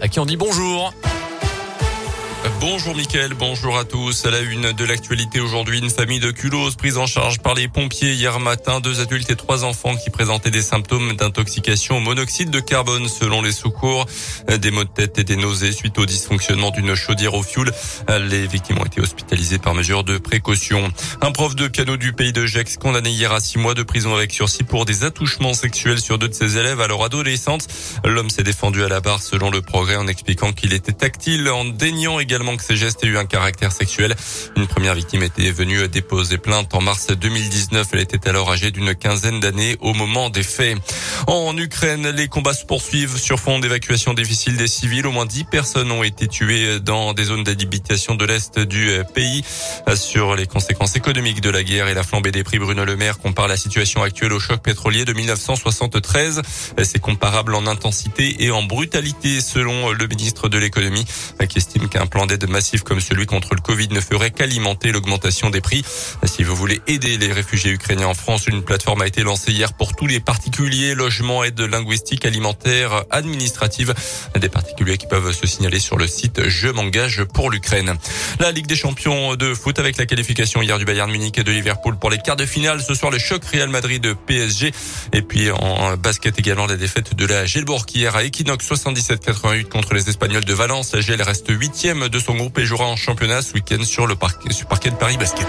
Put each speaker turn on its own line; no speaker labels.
à qui on dit bonjour.
Bonjour Mickaël, bonjour à tous. À la une de l'actualité aujourd'hui, une famille de culos prise en charge par les pompiers hier matin. Deux adultes et trois enfants qui présentaient des symptômes d'intoxication au monoxyde de carbone selon les secours. Des maux de tête et des nausées suite au dysfonctionnement d'une chaudière au fioul. Les victimes ont été hospitalisées par mesure de précaution. Un prof de piano du pays de Gex condamné hier à six mois de prison avec sursis pour des attouchements sexuels sur deux de ses élèves alors adolescentes. L'homme s'est défendu à la barre selon le progrès en expliquant qu'il était tactile en déniant également que ces gestes aient eu un caractère sexuel. Une première victime était venue déposer plainte en mars 2019. Elle était alors âgée d'une quinzaine d'années au moment des faits. En Ukraine, les combats se poursuivent sur fond d'évacuation difficile des civils. Au moins dix personnes ont été tuées dans des zones d'habitation de l'Est du pays. Sur les conséquences économiques de la guerre et la flambée des prix, Bruno Le Maire compare la situation actuelle au choc pétrolier de 1973. C'est comparable en intensité et en brutalité selon le ministre de l'économie qui estime qu'un plan d'aide massif comme celui contre le Covid ne ferait qu'alimenter l'augmentation des prix. Si vous voulez aider les réfugiés ukrainiens en France, une plateforme a été lancée hier pour tous les particuliers, logements, aide linguistique, alimentaire, administrative. Des particuliers qui peuvent se signaler sur le site Je m'engage pour l'Ukraine. La Ligue des champions de foot avec la qualification hier du Bayern Munich et de Liverpool pour les quarts de finale. Ce soir, le choc Real Madrid de PSG. Et puis en basket également, la défaite de la Gelbourg hier à Equinox 77-88 contre les Espagnols de Valence. La Gel reste huitième de son groupe et jouera en championnat ce week-end sur le parquet, de Paris Basket.